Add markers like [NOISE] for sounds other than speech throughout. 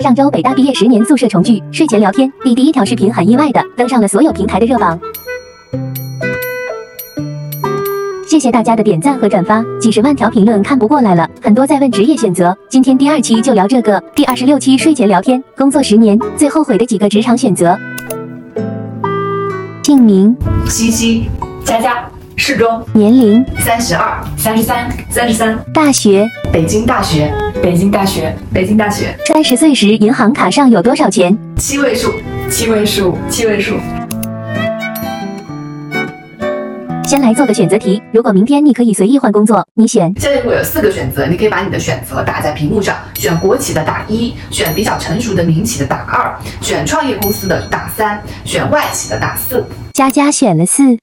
上周北大毕业十年宿舍重聚，睡前聊天第第一条视频很意外的登上了所有平台的热榜。谢谢大家的点赞和转发，几十万条评论看不过来了，很多在问职业选择。今天第二期就聊这个，第二十六期睡前聊天，工作十年最后悔的几个职场选择。姓名、西西、佳佳、适中、年龄、三十二、三十三、三十三，大学、北京大学，北京大学，北京大学，三十岁时银行卡上有多少钱？七位数，七位数，七位数。先来做个选择题，如果明天你可以随意换工作，你选？现在如果有四个选择，你可以把你的选择打在屏幕上，选国企的打一，选比较成熟的民企的打二，选创业公司的打三，选外企的打四。佳佳选了四。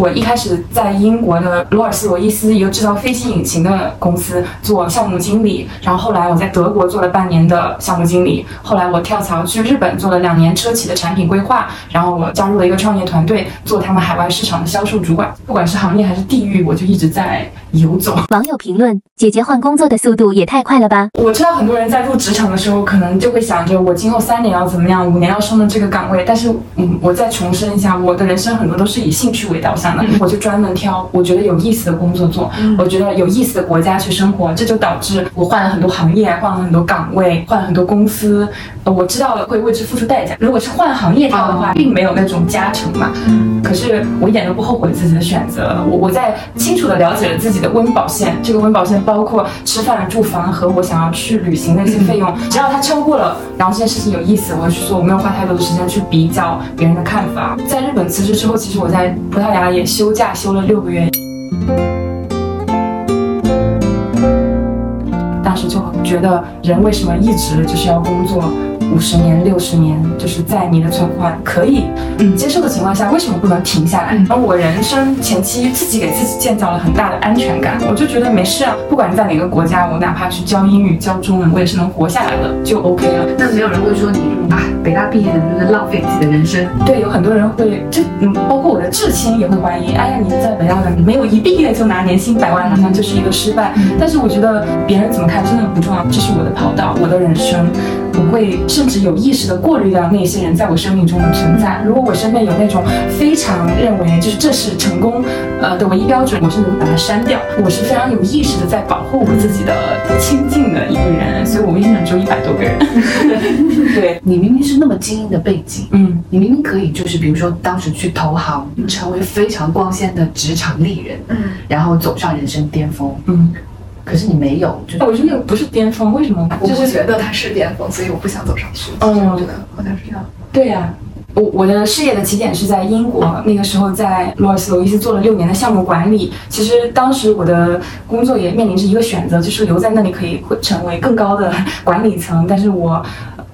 我一开始在英国的罗尔斯罗伊斯一个制造飞机引擎的公司做项目经理，然后后来我在德国做了半年的项目经理，后来我跳槽去日本做了两年车企的产品规划，然后我加入了一个创业团队，做他们海外市场的销售主管。不管是行业还是地域，我就一直在游走。网友评论：姐姐换工作的速度也太快了吧！我知道很多人在入职场的时候，可能就会想着我今后三年要怎么样，五年要升的这个岗位。但是，嗯，我再重申一下，我的人生很多都是以兴趣为导向的，我就专门挑我觉得有意思的工作做，我觉得有意思的国家去生活。这就导致我换了很多行业，换了很多岗位，换了很多公司。呃，我知道会为之付出代价。如果是换行业跳的话，并没有那种加成嘛。可是我一点都不后悔自己的选择。我我在清楚的了解了自己的温饱线，这个温饱线包括吃饭、住房和我想要去旅行的一些费用。只要它超过了，然后这件事情有意思，我会去做。我没有花太多的时间去比较别人的看法。在日本辞职之后，其实我在葡萄牙也休假休了六个月。当时就觉得，人为什么一直就是要工作五十年、六十年？就是在你的存款可以嗯接受的情况下，为什么不能停下来？而我人生前期自己给自己建造了很大的安全感，我就觉得没事啊，不管在哪个国家，我哪怕去教英语、教中文，我也是能活下来的，就 OK 了。那没有人会说你啊，北大毕业的就是浪费自己的人生。对，有很多人会，这嗯，包括我的至亲也会怀疑，哎呀，你在北大的没有一毕业就拿年薪百万，好像就是一个失败。但是我觉得别人怎么看真的不重要，这是我的跑道，我的人生，我会甚至有意识的过滤掉那些人在我生命中的存在。如果我身边有那种非常认为就是这是成功呃的唯一标准，我甚至会把它删掉。我是非常有意识的在保护我自己的亲近的一个人，所以我微信上只有一百多个人。[LAUGHS] 对，你明明是那么精英的背景，嗯。你明明可以，就是比如说当时去投行，成为非常光鲜的职场丽人，嗯，然后走上人生巅峰，嗯，可是你没有，就我觉得那个不是巅峰，为什么？我不觉得它是巅峰，所以我不想走上去。嗯我觉得好像是这样。对呀、我我的事业的起点是在英国，那个时候在罗尔斯罗伊斯做了六年的项目管理。其实当时我的工作也面临着一个选择，就是留在那里可以会成为更高的管理层，但是我。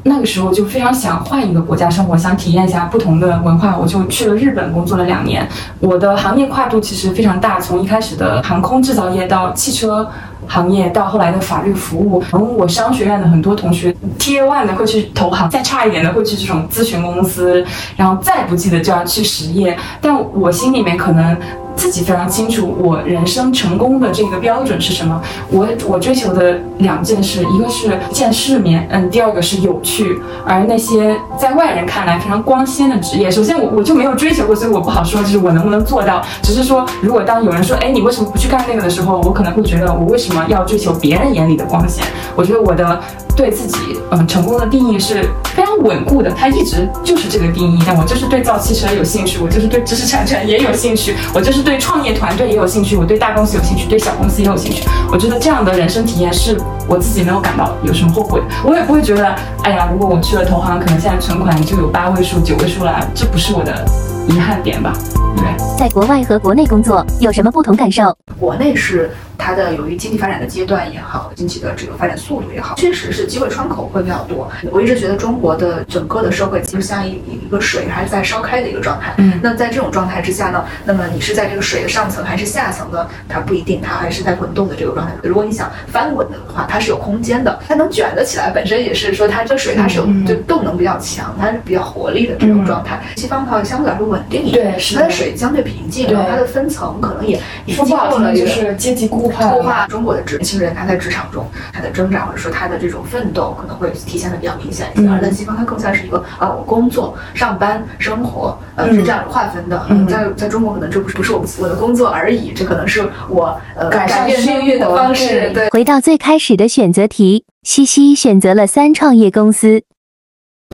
那个时候就非常想换一个国家生活，想体验一下不同的文化，我就去了日本工作了两年。我的行业跨度其实非常大，从一开始的航空制造业到汽车行业，到后来的法律服务。从我商学院的很多同学，TA One 的会去投行，再差一点的会去这种咨询公司，然后再不济的就要去实业。但我心里面可能。自己非常清楚，我人生成功的这个标准是什么。我我追求的两件事，一个是见世面，嗯，第二个是有趣。而那些在外人看来非常光鲜的职业，首先我我就没有追求过，所以我不好说，就是我能不能做到。只是说，如果当有人说，哎，你为什么不去干那个的时候，我可能会觉得，我为什么要追求别人眼里的光鲜？我觉得我的对自己，嗯，成功的定义是非常稳固的，它一直就是这个定义。但我就是对造汽车有兴趣，我就是对知识产权也有兴趣，我就是对创业团队也有兴趣，我对大公司有兴趣，对小公司也有兴趣。我觉得这样的人生体验是我自己没有感到有什么后悔，我也不会觉得，哎呀，如果我去了投行，可能现在存款就有八位数、九位数了，这不是我的遗憾点吧？对。在国外和国内工作有什么不同感受？国内是它的由于经济发展的阶段也好，经济的这个发展速度也好，确实是机会窗口会比较多。我一直觉得中国的整个的社会就像一一个水还是在烧开的一个状态。嗯那在这种状态之下呢，那么你是在这个水的上层还是下层呢？它不一定，它还是在滚动的这个状态。如果你想翻滚的话，它是有空间的，它能卷得起来，本身也是说它这个水它是有嗯就动能比较强，它是比较活力的这种状态。西方的话相对来说稳定一点，对是它的水相对平静，对然后它的分层可能也也说不好听经过了就是阶级孤固化固化中国的职年轻人他在职场中他的挣扎或者说他的这种奋斗可能会体现的比较明显一些，嗯而在西方它更像是一个啊我工作、上班、生活呃嗯是这样划分的。嗯在在中国可能这不是不是我我的工作而已，这可能是我呃改善变命运的方式。对对，回到最开始的选择题，西西选择了三创业公司。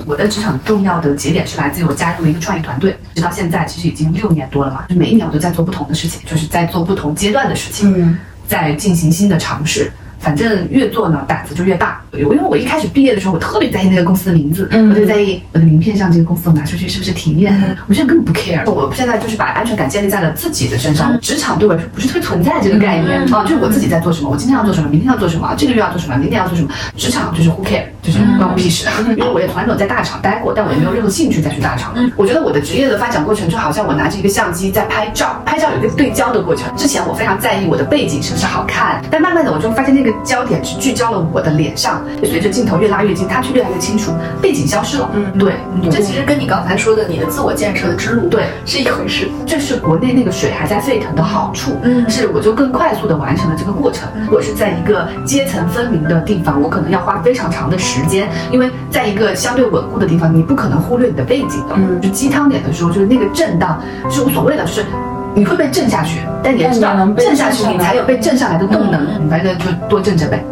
我的职场重要的节点是来自于我加入了一个创业团队，直到现在其实已经六年多了嘛，就每一年我都在做不同的事情，就是在做不同阶段的事情，嗯在进行新的尝试。反正越做呢，胆子就越大。因为我一开始毕业的时候，我特别在意那个公司的名字，嗯我就在意我的名片上这个公司我拿出去是不是体面。我现在根本不 care，我现在就是把安全感建立在了自己的身上。职场对我来说不是特别存在这个概念、啊，就是我自己在做什么，我今天要做什么，明天要做什么，这个月要做什么，明年要做什么。职场就是 who care，就是关我屁事。[LAUGHS] 因为我也从来没有在大厂待过，但我也没有任何兴趣再去大厂。我觉得我的职业的发展过程就好像我拿着一个相机在拍照，拍照有一个对焦的过程。之前我非常在意我的背景是不是好看，但慢慢的我就发现那个焦点只聚焦了我的脸上，随着镜头越拉越近，它却越来越清楚，背景消失了。嗯对，这其实跟你刚才说的你的自我建设的之路对是一回事。这是国内那个水还在沸腾的好处，嗯是我就更快速的完成了这个过程。我是在一个阶层分明的地方，我可能要花非常长的时间，因为在一个相对稳固的地方，你不可能忽略你的背景的。嗯就鸡汤点的时候，就是那个震荡是无所谓的，就是。你会被震下去，但你要知道震下去，你才有被震上来的动能。你反正就多震震呗。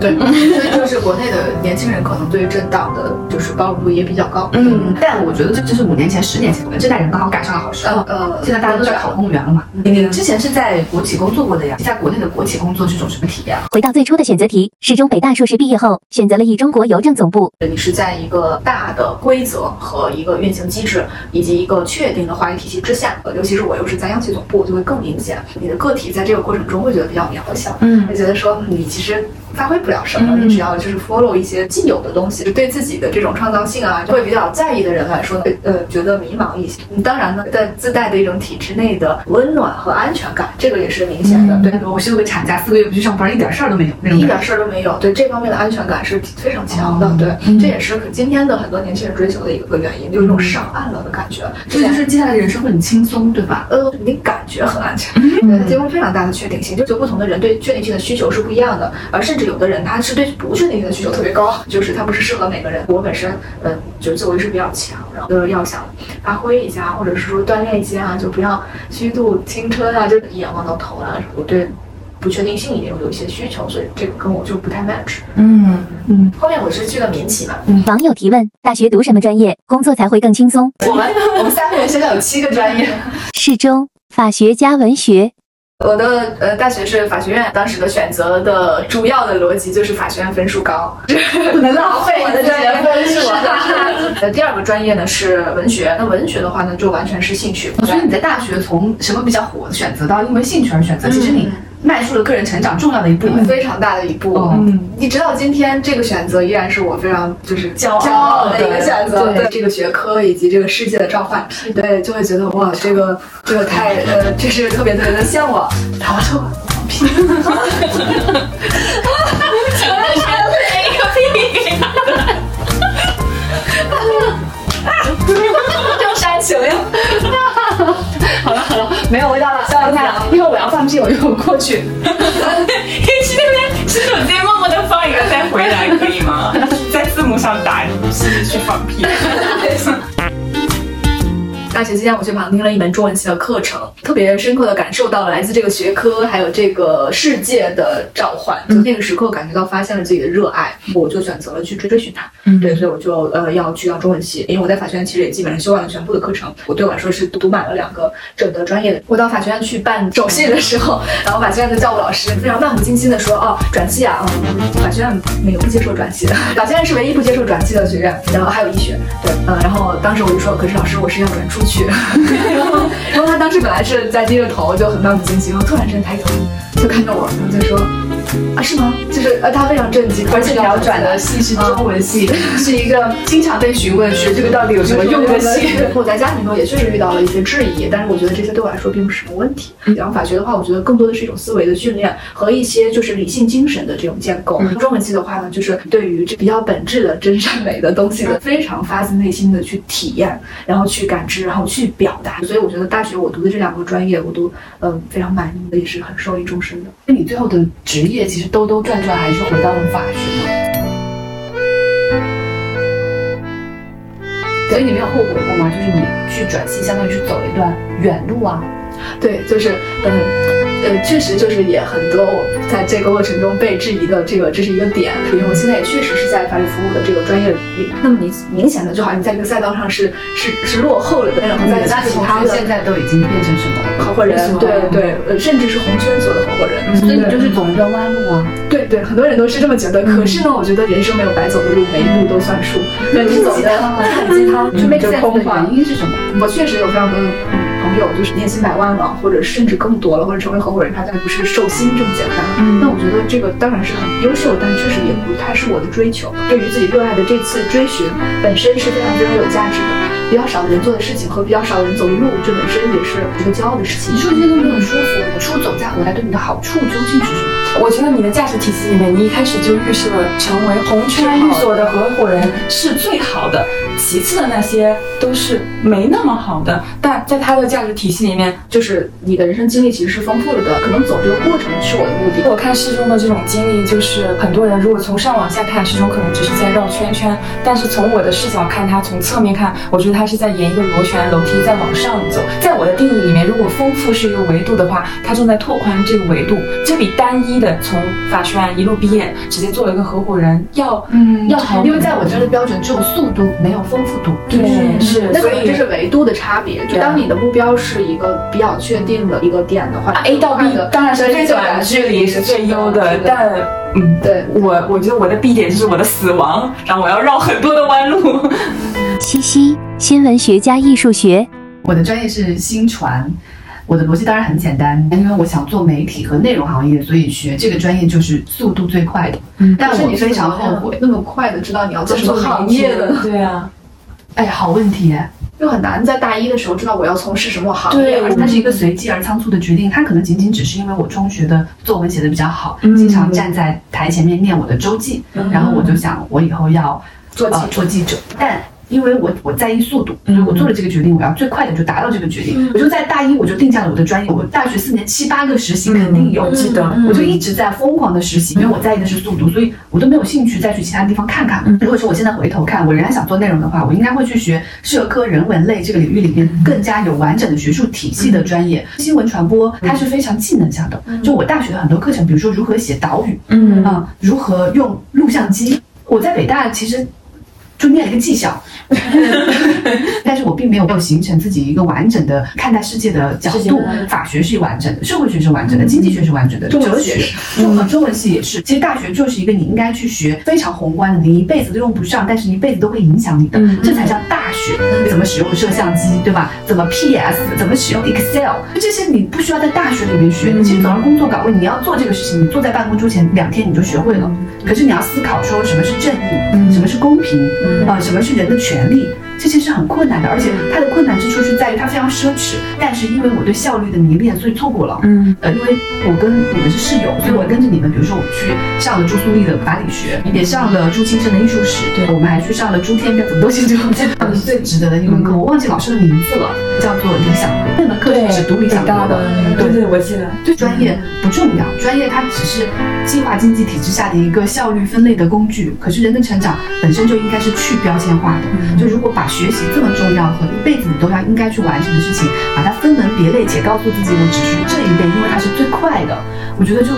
嗯，对，所以就是国内的年轻人可能对政党的就是包容度也比较高。嗯但我觉得这这是五年前、十年前，我们这代人刚好赶上了好时候。呃，现在大家都在考公务员了嘛？嗯你之前是在国企工作过的呀？在国内的国企工作是种什么体验啊？回到最初的选择题，是中北大硕士毕业后，选择了以中国邮政总部。你是在一个大的规则和一个运行机制以及一个确定的话语体系之下，呃，尤其是我又是在央企总部，就会更明显。你的个体在这个过程中会觉得比较渺小，嗯会觉得说你其实发挥不了什么，嗯你只要就是 follow 一些既有的东西，就对自己的这种创造性啊，会比较在意的人来说呢，呃，觉得迷茫一些。嗯当然呢，在自带的一种体制内的温暖和安全感，这个也是明显的。嗯对，我休个产假四个月不去上班，一点事儿都没有那种。一点事儿都没有，对这方面的安全感是非常强的，哦对，嗯这也是今天的很多年轻人追求的一个原因，就是一种上岸了的感觉。这就是接下来的人生会很轻松，对吧？呃，你感觉很安全，嗯对，提供非常大的确定性。就就不同的人对确定性的需求是不一样的，而甚至有的人他是对不确定性的需求特别高，就是他不是适合每个人。我本身，嗯、就是自我意识比较强，然后呃要想发挥一下，或者是说锻炼一些啊，就不要虚度青春啊，就一眼望到头啊。我对不确定性也有一些需求，所以这个跟我就不太 match。嗯嗯后面我是去了民企嘛，网友提问：大学读什么专业，工作才会更轻松？我们我们三个人现在有七个专业，[LAUGHS] 适中，法学加文学。我的呃大学是法学院，当时的选择的主要的逻辑就是法学院分数高，不 [LAUGHS] 能浪费我的专业分数。是的呃，第二个专业呢是文学，那文学的话呢就完全是兴趣。所以你在大学从什么比较火的选择到因为兴趣而选择，其实你迈出了个人成长重要的一步。非常大的一步，哦嗯你直到今天，这个选择依然是我非常就是骄傲骄傲的一个选择。对对这个学科以及这个世界的召唤，对，就会觉得哇，这个这个太呃，这是特别特别的向往。逃出放屁，又煽情呀！好了好了，没有味道了，笑太了。一会儿我要放屁，我就过去。[LAUGHS] 你去那边洗手间，默默的放一个再回来，可以吗？[LAUGHS] 在字幕上打“是去放屁”。[LAUGHS] 大学期间，我去旁听了一门中文系的课程，特别深刻的感受到了来自这个学科还有这个世界的召唤。就那个时刻，感觉到发现了自己的热爱，我就选择了去追追寻它。嗯对，所以我就呃要去到中文系，因为我在法学院其实也基本上修完了全部的课程，我对我来说是读满了两个整个专业的。我到法学院去办手续的时候，然后法学院的教务老师非常漫不经心的说：“哦，转系啊，嗯，法学院没有不接受转系的，法学院是唯一不接受转系的学院，然后还有医学。”对，呃，然后当时我就说：“可是老师，我是要转出去。”然后，[LAUGHS] 然后他当时本来是在低着头，就很漫不经心，然后突然间抬头就看着我，然后就说：“啊，是吗？就是呃，他非常震惊，而且你要转的戏是中文系，是一个经常被询问学这个到底有什么用的戏。[LAUGHS] 我在家庭中也确实遇到了一些质疑，但是我觉得这些对我来说并不是什么问题。然后法学的话，我觉得更多的是一种思维的训练和一些就是理性精神的这种建构。中文系的话呢，就是对于这比较本质的真善美的东西的非常发自内心的去体验，然后去感知，然后去表达。所以我觉得大学我读的这两个专业，我都嗯非常满意的，也是很受益终身的。那你最后的职业其实兜兜转转还是回到了法学嘛？所以你没有后悔过吗？就是你去转系，相当于去走了一段远路啊。对，就是嗯呃，确实就是也很多我在这个过程中被质疑的这个这是一个点，因为我现在也确实是在法律服务的这个专业里。那么你明显的就好像你在这个赛道上是是是落后了的，然后在其他的现在都已经变成什么合伙人，对对，呃，甚至是红圈所的合伙人，所以你就是走一个弯路啊。对对，很多人都是这么觉得。可是呢，我觉得人生没有白走的路，每一步都算数。对你走的很 [LAUGHS] 鸡汤，就 make sense 的原因是什么？我确实有非常多的。朋友就是年薪百万了，或者甚至更多了，或者成为合伙人，他再不是寿星这么简单。那我觉得这个当然是很优秀，但确实也不太是我的追求。对于自己热爱的这次追寻，本身是非常非常有价值的。比较少的人做的事情和比较少的人走的路，这本身也是一个骄傲的事情。你说这些都没有说服我，出走再回来对你的好处究竟是什么？我觉得你的价值体系里面，你一开始就预设了成为红圈律所的合伙人是最好的。其次的那些都是没那么好的，但在他的价值体系里面，就是你的人生经历其实是丰富了的，可能走这个过程是我的目的。我看师中的这种经历，就是很多人如果从上往下看，师中可能只是在绕圈圈，但是从我的视角看，他从侧面看，我觉得他是在沿一个螺旋楼梯在往上走。在我的定义里面，如果丰富是一个维度的话，他正在拓宽这个维度，这比单一的从法学院一路毕业直接做了一个合伙人要嗯要好，因为在我这儿的标准只有速度，没有。丰富度对是，那可能这是维度的差别。就当你的目标是一个比较确定的一个点的话，A 到 B 当然是最短距离是最优的。但嗯，对我我觉得我的 B 点就是我的死亡，然后我要绕很多的弯路。西西，新闻学加艺术学，我的专业是新传。我的逻辑当然很简单，因为我想做媒体和内容行业，所以学这个专业就是速度最快的。嗯，但我非常后悔那么快的知道你要做什么行业的。对啊，[LAUGHS] 哎，好问题，就很难在大一的时候知道我要从事什么行业。对，它是一个随机而仓促的决定，它可能仅仅只是因为我中学的作文写的比较好，经常站在台前面念我的周记，然后我就想我以后要做记做记者，但。因为我我在意速度，所以我做了这个决定，我要最快的就达到这个决定。我就在大一我就定下了我的专业，我大学四年七八个实习肯定有，记得，我就一直在疯狂的实习，因为我在意的是速度，所以我都没有兴趣再去其他地方看看。如果说我现在回头看，我仍然想做内容的话，我应该会去学社科人文类这个领域里面更加有完整的学术体系的专业。新闻传播它是非常技能向的，就我大学的很多课程，比如说如何写导语，嗯。啊，如何用录像机，我在北大其实。就念了一个技校，[LAUGHS] 但是我并没有形成自己一个完整的看待世界的角度。法学是完整的，社会学是完整的，经济学是完整的，哲学、中文中文系也是。其实大学就是一个你应该去学非常宏观的，你一辈子都用不上，但是一辈子都会影响你的，这才叫大学。怎么使用摄像机，对吧？怎么 PS，怎么使用 Excel，这些你不需要在大学里面学。其实走上工作岗位，你要做这个事情，你坐在办公桌前两天你就学会了。可是你要思考说什么是正义，什么是公平。啊，什么是人的权利？这些是很困难的，而且它的困难之处是在于它非常奢侈。但是因为我对效率的迷恋，所以错过了。嗯，呃，因为我跟你们是室友，所以我跟着你们。比如说，我去上了朱苏丽的法理学，也上了朱清生的艺术史。对，我们还去上了朱天标，怎么都记 [LAUGHS] 这这是最值得的一门课。我忘记老师的名字了，叫做理想国。那门课是只读理想国的。对对，我记得。对，专业不重要，专业它只是计划经济体制下的一个效率分类的工具。可是人的成长本身就应该是去标签化的。就如果把学习这么重要和一辈子你都要应该去完成的事情，把它分门别类，且告诉自己我只学这一类，因为它是最快的，我觉得就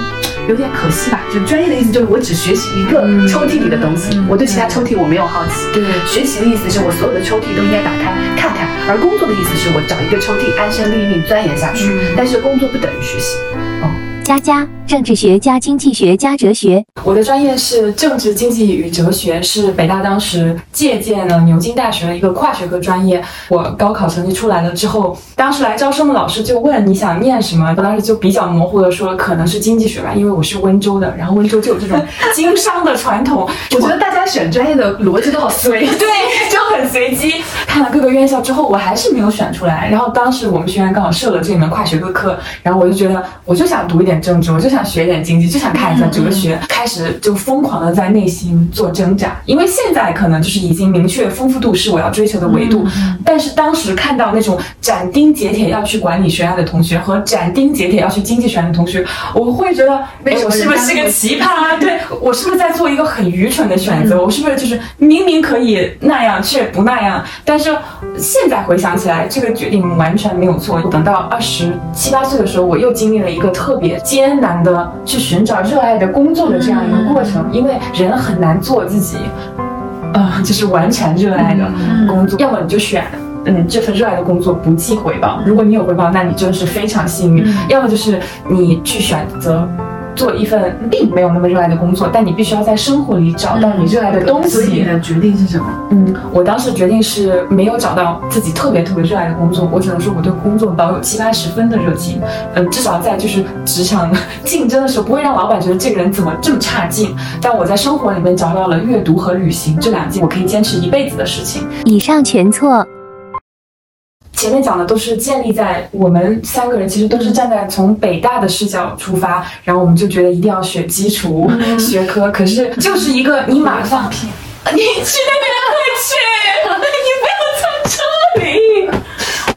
有点可惜吧。就专业的意思就是我只学习一个抽屉里的东西，我对其他抽屉我没有好奇。对，学习的意思是我所有的抽屉都应该打开看看，而工作的意思是我找一个抽屉安身立命钻研下去。但是工作不等于学习。哦，佳佳，政治学加经济学加哲学。我的专业是政治经济与哲学，是北大当时借鉴了牛津大学的一个跨学科专业。我高考成绩出来了之后，当时来招生的老师就问你想念什么，我当时就比较模糊的说可能是经济学吧，因为我是温州的，然后温州就有这种 [LAUGHS] 经商的传统。我觉得大家选专业的逻辑都好随，[LAUGHS] 对，就很随机。看了各个院校之后，我还是没有选出来。然后当时我们学院刚好设了这门跨学科课，然后我就觉得我就想读一点政治，我就想学一点经济，就想看一下哲学，开始就疯狂的在内心做挣扎。因为现在可能就是已经明确丰富度是我要追求的维度，但是当时看到那种斩钉截铁要去管理学院的同学和斩钉截铁要去经济学院的同学，我会觉得，哎，我是不是个奇葩？[LAUGHS] 对我是不是在做一个很愚蠢的选择？我是不是就是明明可以那样却不那样？但是现在回想起来，这个决定完全没有错。等到二十七八岁的时候，我又经历了一个特别艰难的去寻找热爱的工作的这样一个过程，因为人很难做自己，呃，就是完全热爱的工作。要么你就选，嗯，这份热爱的工作不计回报。如果你有回报，那你真的是非常幸运。要么就是你去选择。做一份并没有那么热爱的工作，但你必须要在生活里找到你热爱的东西。所以你的决定是什么？嗯，我当时决定是没有找到自己特别特别热爱的工作，我只能说我对工作保有七八十分的热情。嗯，至少在就是职场竞争的时候，不会让老板觉得这个人怎么这么差劲。但我在生活里面找到了阅读和旅行这两件我可以坚持一辈子的事情。以上全错。前面讲的都是建立在我们三个人其实都是站在从北大的视角出发，然后我们就觉得一定要学基础学科，可是就是一个你马上，[LAUGHS] 你去那边去，你不要在这里。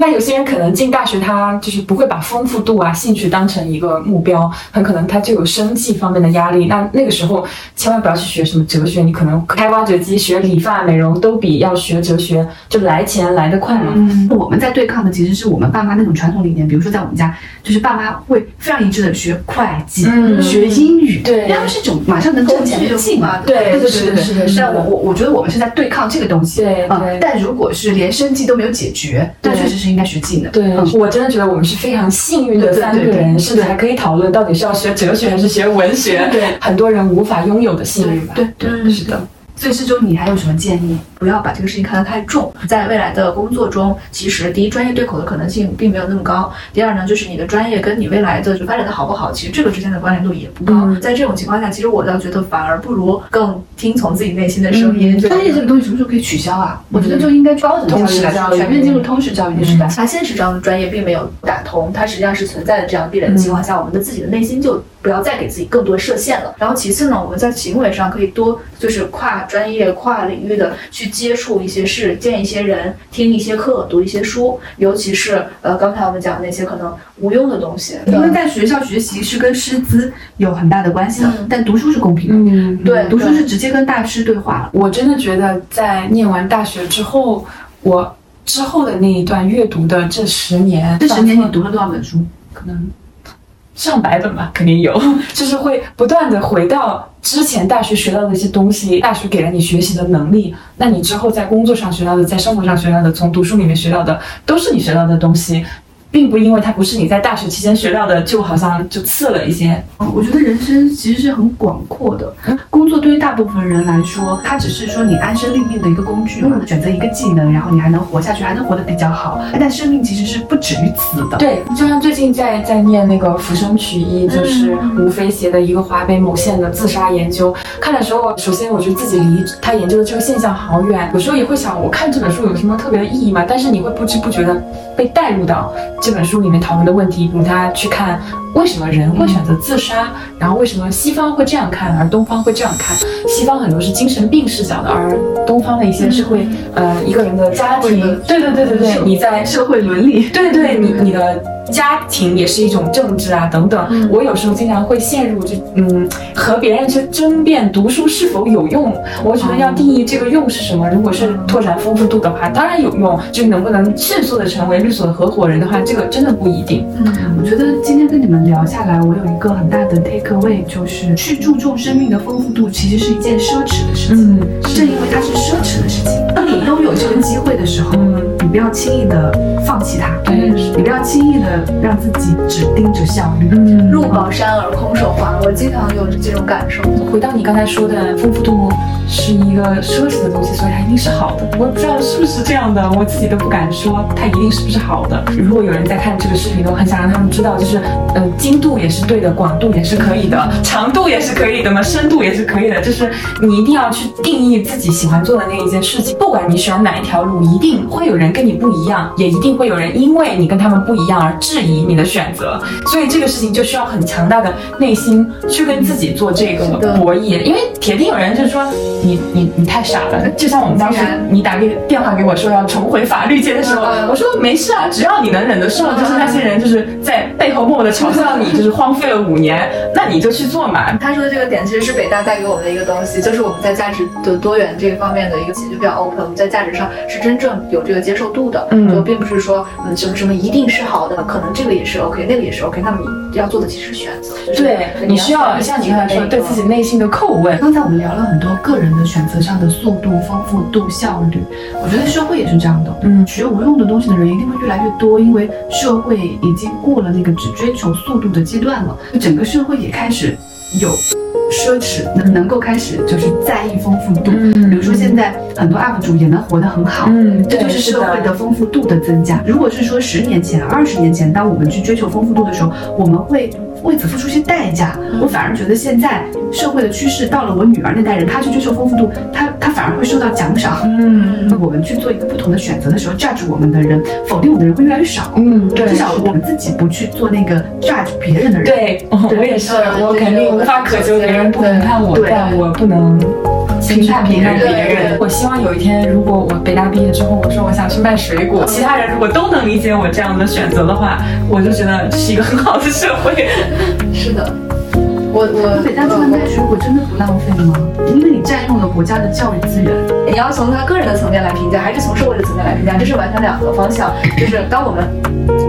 那有些人可能进大学，他就是不会把丰富度啊、兴趣当成一个目标，很可能他就有生计方面的压力。那那个时候千万不要去学什么哲学，你可能开挖掘机、学理发、美容都比要学哲学就来钱来得快嘛。嗯，我们在对抗的其实是我们爸妈那种传统理念，比如说在我们家，就是爸妈会非常一致的学会计、学英语，对，他们是一种马上能挣钱的技嘛。对对对对对。但我我我觉得我们是在对抗这个东西。对对。但如果是连生计都没有解决，那确实是。应该学技能。对，我真的觉得我们是非常幸运的三个人，甚至还可以讨论到底是要学哲学还是学文学。对，很多人无法拥有的幸运吧。对对，是的。所以，师周，你还有什么建议？不要把这个事情看得太重。在未来的工作中，其实第一，专业对口的可能性并没有那么高；第二呢，就是你的专业跟你未来的就发展的好不好，其实这个之间的关联度也不高。在这种情况下，其实我倒觉得反而不如更听从自己内心的声音。专业这个东西什么时候可以取消啊？我觉得就应该高等教育全面进入通识教育的时代。它现实中的专业并没有打通，它实际上是存在的这样壁垒的情况下，我们的自己的内心就不要再给自己更多设限了。然后其次呢，我们在行为上可以多就是跨专业、跨领域的去接触一些。事见一些人，听一些课，读一些书，尤其是呃刚才我们讲的那些可能无用的东西。因为在学校学习是跟师资有很大的关系的，但读书是公平的。嗯，对，读书是直接跟大师对话。我真的觉得在念完大学之后，我之后的那一段阅读的这十年，这十年你读了多少本书？可能。上百本吧，肯定有，[LAUGHS] 就是会不断的回到之前大学学到的一些东西，大学给了你学习的能力，那你之后在工作上学到的，在生活上学到的，从读书里面学到的，都是你学到的东西。并不因为它不是你在大学期间学到的，就好像就次了一些。我觉得人生其实是很广阔的，工作对于大部分人来说，它只是说你安身立命的一个工具嘛，选择一个技能，然后你还能活下去，还能活得比较好。但生命其实是不止于此的。对，就像最近在在念那个《浮生取义》，就是吴飞写的一个华北某县的自杀研究。看的时候，首先我觉得自己离他研究的这个现象好远，有时候也会想，我看这本书有什么特别的意义吗？但是你会不知不觉的被带入到。这本书里面讨论的问题，比如他去看为什么人会选择自杀，然后为什么西方会这样看，而东方会这样看。西方很多是精神病视角的，而东方的一些是会，呃，一个人的家庭，对对对对对，你在社会伦理，对对，你你的家庭也是一种政治啊等等。我有时候经常会陷入这，嗯，和别人去争辩读书是否有用。我觉得要定义这个用是什么。如果是拓展丰富度的话，当然有用。就能不能迅速的成为律所的合伙人的话，这个真的不一定。嗯，我觉得今天跟你们聊下来，我有一个很大的 take away，就是去注重生命的丰富度，其实是一件奢侈的事情。嗯，正因为它是奢侈的事情，当你拥有这个机会的时候，你。不要轻易的放弃它，对你不要轻易的让自己只盯着效率。嗯入宝山而空手还，我经常有这种感受。回到你刚才说的，丰富度是一个奢侈的东西，所以它一定是好的。我也不知道是不是这样的，我自己都不敢说它一定是不是好的。如果有人在看这个视频，我很想让他们知道，就是呃，精度也是对的，广度也是可以的，长度也是可以的嘛，深度也是可以的。就是你一定要去定义自己喜欢做的那一件事情，不管你选哪一条路，一定会有人跟你不一样，也一定会有人因为你跟他们不一样而质疑你的选择。所以这个事情就需要很强大的内心去跟自己做这个博弈，因为铁定有人就是说你你你太傻了，就像我们当时你打给电话给我说要重回法律界的时候，嗯。我说没事啊，只要你能忍得受，就是那些人就是在默默的嘲笑你，就是荒废了五年，那你就去做嘛。他说的这个点其实是北大带给我们的一个东西，就是我们在价值的多元这个方面的一个解决比较 open，我们在价值上是真正有这个接受度的，嗯就并不是说嗯什么什么一定是好的，可能这个也是 OK，那个也是 OK，那么你要做的其实是选择，就是对你需要像你刚才说，对自己内心的叩问。刚才我们聊了很多个人的选择上的速度、丰富度、效率，我觉得社会也是这样的。嗯学无用的东西的人一定会越来越多，因为社会已经过了那个只追求速度的阶段了，就整个社会也开始有奢侈，能能够开始就是在意丰富度。嗯比如说现在很多 UP 主也能活得很好，嗯这就是社会的丰富度的增加。如果是说十年前、二十年前，当我们去追求丰富度的时候，我们会为此付出些代价。我反而觉得现在社会的趋势到了我女儿那代人，她去追求丰富度，她她反而会受到奖赏。嗯我们去做一个不同的选择的时候，judge 我们的人，否定我们的人会越来越少。嗯，对，至少我们自己不去做那个 judge 别人的人。对，我也是，我肯定无法渴求别人不评判我，但我不能评判评判别人。我希望有一天，如果我北大毕业之后，我说我想去卖水果，其他人如果都能理解我这样的选择的话，我就觉得这是一个很好的社会。是的，我我北大去卖水果真的不浪费吗？因为你占用了国家的教育资源。你要从他个人的层面来评价，还是从社会的层面来评价，这是完全两个方向。就是当我们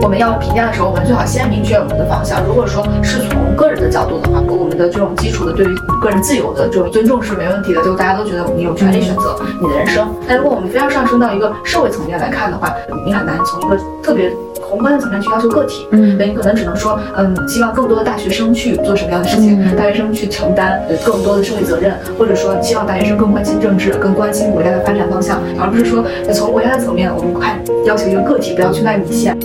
我们要评价的时候，我们最好先明确我们的方向。如果说是从个人的角度的话，我们的这种基础的对于个人自由的这种尊重是没问题的，就大家都觉得你有权利选择你的人生。但如果我们非要上升到一个社会层面来看的话，你很难从一个特别宏观的层面去要求个体。嗯对你可能只能说，嗯，希望更多的大学生去做什么样的事情，嗯大学生去承担呃更多的社会责任，或者说希望大学生更关心政治，更关心国家的发展方向，而不是说呃从国家的层面，我们看要求一个个体不要去卖米线。